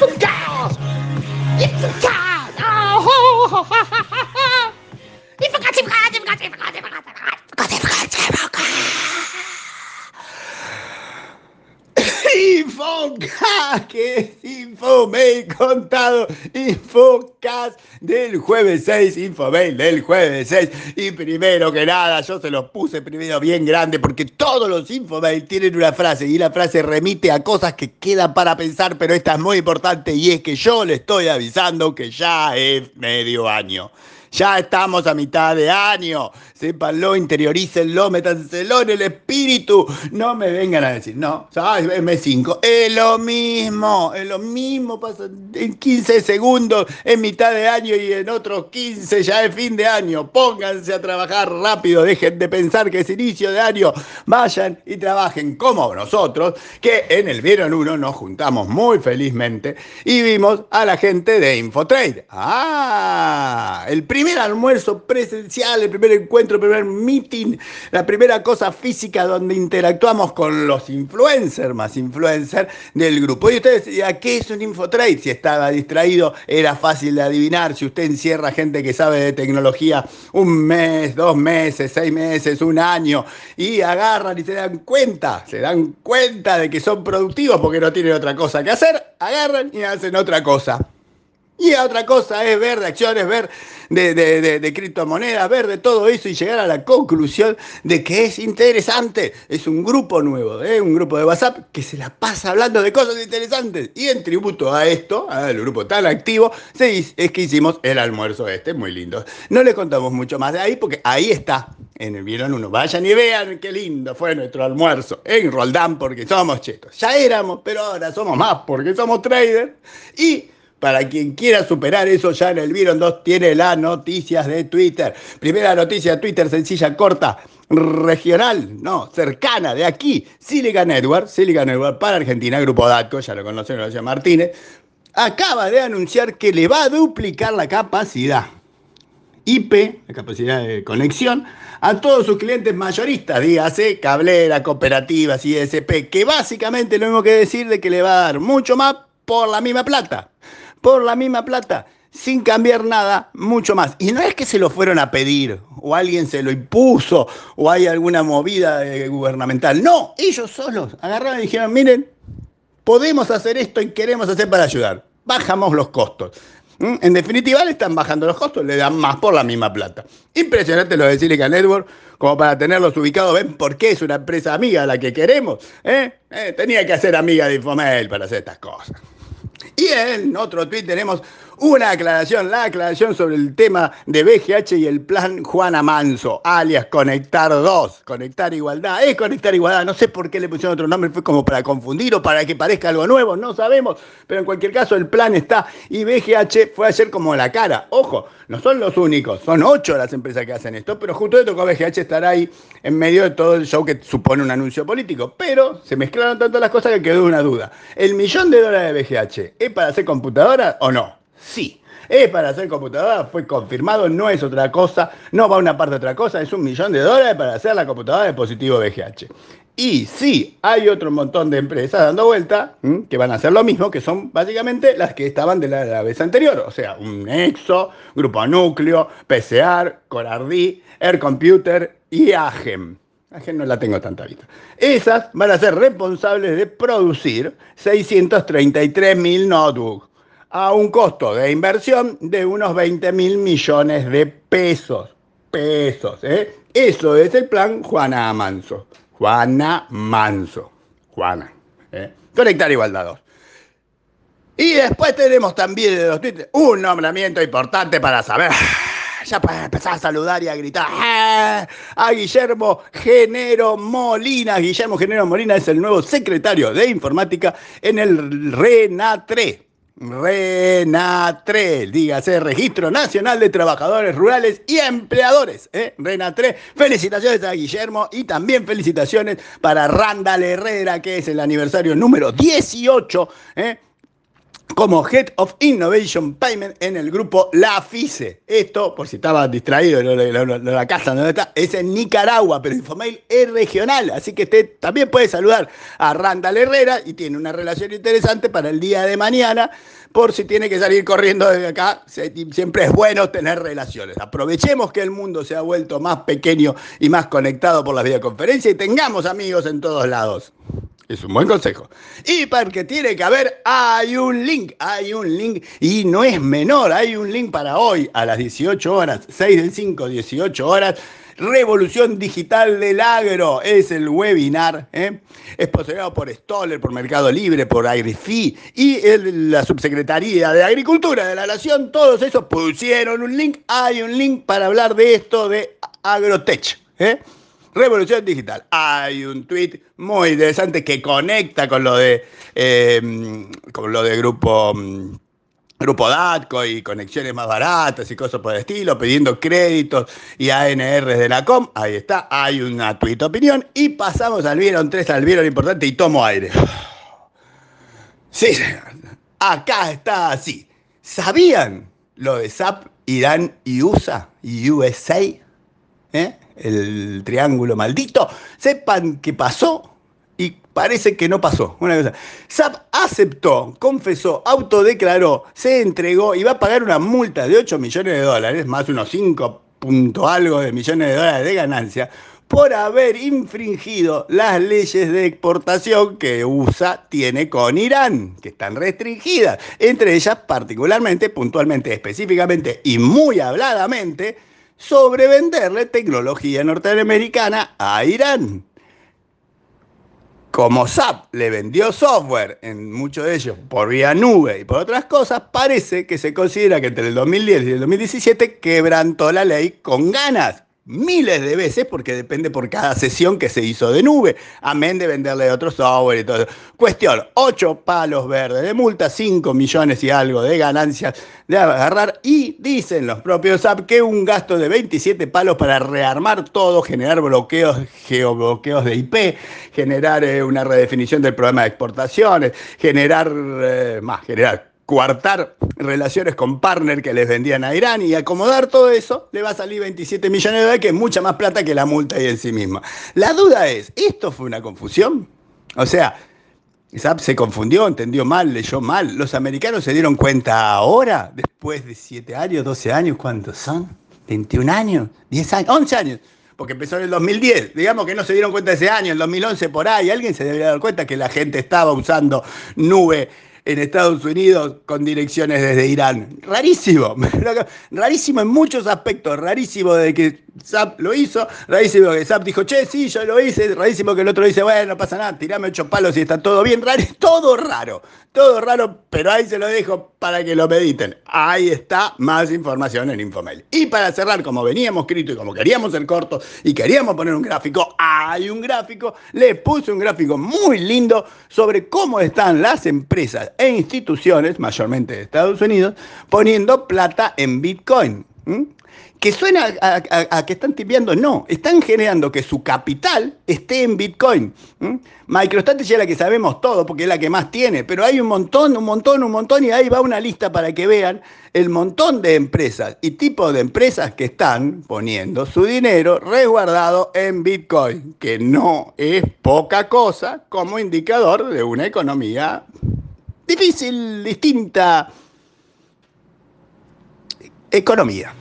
Yippee-ki-yay! god! Oh, ho, ho, ho, ho. Que es Infomail contado, Infocast del jueves 6, Infomail del jueves 6. Y primero que nada, yo se los puse primero bien grande porque todos los Infomail tienen una frase y la frase remite a cosas que quedan para pensar, pero esta es muy importante y es que yo le estoy avisando que ya es medio año. Ya estamos a mitad de año. Sépanlo, interiorícenlo, métanselo en el espíritu. No me vengan a decir, no, ¿sabes? M5. Es lo mismo, es lo mismo. Pasa en 15 segundos, en mitad de año y en otros 15 ya es fin de año. Pónganse a trabajar rápido. Dejen de pensar que es inicio de año. Vayan y trabajen como nosotros, que en el Vieron 1 nos juntamos muy felizmente y vimos a la gente de Infotrade. Ah, el primer almuerzo presencial, el primer encuentro, el primer meeting, la primera cosa física donde interactuamos con los influencers, más influencers del grupo. Y ustedes decían, ¿qué es un Infotrade? Si estaba distraído, era fácil de adivinar. Si usted encierra gente que sabe de tecnología un mes, dos meses, seis meses, un año, y agarran y se dan cuenta, se dan cuenta de que son productivos porque no tienen otra cosa que hacer, agarran y hacen otra cosa. Y otra cosa es ver de acciones, ver de, de, criptomonedas, ver de todo eso y llegar a la conclusión de que es interesante. Es un grupo nuevo, ¿eh? un grupo de WhatsApp que se la pasa hablando de cosas interesantes. Y en tributo a esto, al grupo tan activo, es que hicimos el almuerzo este, muy lindo. No le contamos mucho más de ahí porque ahí está. En el Vieron uno, vayan y vean qué lindo fue nuestro almuerzo en Roldán porque somos chetos. Ya éramos, pero ahora somos más porque somos traders. Y para quien quiera superar eso, ya en el Vieron 2 tiene las noticias de Twitter. Primera noticia de Twitter, sencilla, corta, regional, no, cercana, de aquí. Silicon Network, Silicon Network para Argentina, Grupo DATCO, ya lo conocen, llama Martínez, acaba de anunciar que le va a duplicar la capacidad. IP, la capacidad de conexión, a todos sus clientes mayoristas, dígase, cablera, cooperativas, ISP, que básicamente lo mismo que decir de que le va a dar mucho más por la misma plata por la misma plata, sin cambiar nada, mucho más. Y no es que se lo fueron a pedir, o alguien se lo impuso, o hay alguna movida eh, gubernamental. No, ellos solos agarraron y dijeron, miren, podemos hacer esto y queremos hacer para ayudar. Bajamos los costos. ¿Mm? En definitiva, le están bajando los costos, le dan más por la misma plata. Impresionante lo de Silicon Network, como para tenerlos ubicados. ¿Ven por qué es una empresa amiga la que queremos? ¿Eh? Eh, tenía que ser amiga de Infomel para hacer estas cosas. Y en otro tweet tenemos una aclaración, la aclaración sobre el tema de BGH y el plan Juana Manso, alias Conectar 2, Conectar Igualdad. Es Conectar Igualdad, no sé por qué le pusieron otro nombre, fue como para confundir o para que parezca algo nuevo, no sabemos, pero en cualquier caso el plan está y BGH fue ayer como la cara. Ojo, no son los únicos, son ocho las empresas que hacen esto, pero justo le tocó a BGH estar ahí en medio de todo el show que supone un anuncio político. Pero se mezclaron tanto las cosas que quedó una duda. ¿El millón de dólares de BGH es para hacer computadora o no? Sí. Es para hacer computadora, fue confirmado, no es otra cosa, no va una parte de otra cosa, es un millón de dólares para hacer la computadora de dispositivo VGH. Y sí, hay otro montón de empresas dando vuelta que van a hacer lo mismo, que son básicamente las que estaban de la, vez anterior. O sea, un Nexo, Grupo Núcleo, PCR, Corardí, Air Computer y AGEM. AGEM no la tengo tanta vista. Esas van a ser responsables de producir 633 mil notebooks a un costo de inversión de unos 20 mil millones de pesos. Pesos, ¿eh? Eso es el plan Juana Manso. Juana Manso. Juana. ¿eh? Conectar Igualdad 2. Y después tenemos también de los tweets un nombramiento importante para saber. Ya para empezar a saludar y a gritar ¡Ah! a Guillermo Genero Molina. Guillermo Genero Molina es el nuevo secretario de informática en el RENATRE. RENATRE, dígase Registro Nacional de Trabajadores Rurales y Empleadores. ¿eh? RENATRE, felicitaciones a Guillermo y también felicitaciones para Randall Herrera, que es el aniversario número 18. ¿eh? Como Head of Innovation Payment en el grupo La FICE. Esto, por si estaba distraído en la, casa donde está, es en Nicaragua, pero Infomail es regional, así que usted también puede saludar a Randall Herrera y tiene una relación interesante para el día de mañana, por si tiene que salir corriendo desde acá, siempre es bueno tener relaciones. Aprovechemos que el mundo se ha vuelto más pequeño y más conectado por las videoconferencias y tengamos amigos en todos lados. Es un buen consejo. Y para que tiene que haber, hay un link, hay un link, y no es menor, hay un link para hoy a las 18 horas, 6 del 5, 18 horas. Revolución Digital del Agro es el webinar. ¿eh? Es poseído por Stoller, por Mercado Libre, por AgriFi y la Subsecretaría de Agricultura de la Nación. Todos esos pusieron un link. Hay un link para hablar de esto de Agrotech. ¿eh? Revolución Digital. Hay un tweet muy interesante que conecta con lo de, eh, con lo de grupo, mm, grupo DATCO y conexiones más baratas y cosas por el estilo, pidiendo créditos y ANR de la COM. Ahí está, hay una tweet opinión. Y pasamos al vieron 3, al vieron importante y tomo aire. Sí, acá está así. ¿Sabían lo de SAP, Irán y USA y USA? ¿Eh? el triángulo maldito, sepan que pasó y parece que no pasó. Una cosa. SAP aceptó, confesó, autodeclaró, se entregó y va a pagar una multa de 8 millones de dólares, más unos 5 punto algo de millones de dólares de ganancia, por haber infringido las leyes de exportación que USA tiene con Irán, que están restringidas, entre ellas particularmente, puntualmente, específicamente y muy habladamente, sobre venderle tecnología norteamericana a Irán. Como SAP le vendió software, en muchos de ellos por vía nube y por otras cosas, parece que se considera que entre el 2010 y el 2017 quebrantó la ley con ganas miles de veces porque depende por cada sesión que se hizo de nube, amén de venderle otro software y todo. Cuestión, 8 palos verdes de multa, 5 millones y algo de ganancias de agarrar y dicen los propios app que un gasto de 27 palos para rearmar todo, generar bloqueos, geobloqueos de IP, generar eh, una redefinición del programa de exportaciones, generar eh, más, generar coartar relaciones con partner que les vendían a Irán y acomodar todo eso, le va a salir 27 millones de dólares, que es mucha más plata que la multa ahí en sí misma. La duda es, ¿esto fue una confusión? O sea, SAP se confundió, entendió mal, leyó mal. Los americanos se dieron cuenta ahora, después de 7 años, 12 años, ¿cuántos son? ¿21 años? ¿10 años? 11 años porque empezó en el 2010. Digamos que no se dieron cuenta ese año, en el 2011 por ahí. Alguien se debería dar cuenta que la gente estaba usando nube en Estados Unidos con direcciones desde Irán. Rarísimo, rarísimo en muchos aspectos, rarísimo de que SAP lo hizo, rarísimo que SAP dijo, che, sí, yo lo hice, rarísimo que el otro dice, bueno, no pasa nada, tirame ocho palos y está todo bien, todo raro, todo raro, pero ahí se lo dejo para que lo mediten. Ahí está más información en Infomail. Y para cerrar, como veníamos escrito y como queríamos ser cortos y queríamos poner un gráfico, hay un gráfico, le puse un gráfico muy lindo sobre cómo están las empresas e instituciones, mayormente de Estados Unidos, poniendo plata en Bitcoin que suena a, que están tipeando, no, están generando que su capital esté en Bitcoin. MicroStrategy es la que sabemos todo porque es la que más tiene, pero hay un montón, un montón, un montón y ahí va una lista para que vean el montón de empresas y tipos de empresas que están poniendo su dinero resguardado en Bitcoin, que no es poca cosa como indicador de una economía difícil, distinta economía.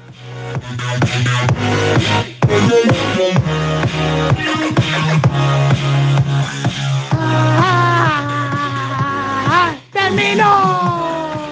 Ah, ¡Terminó!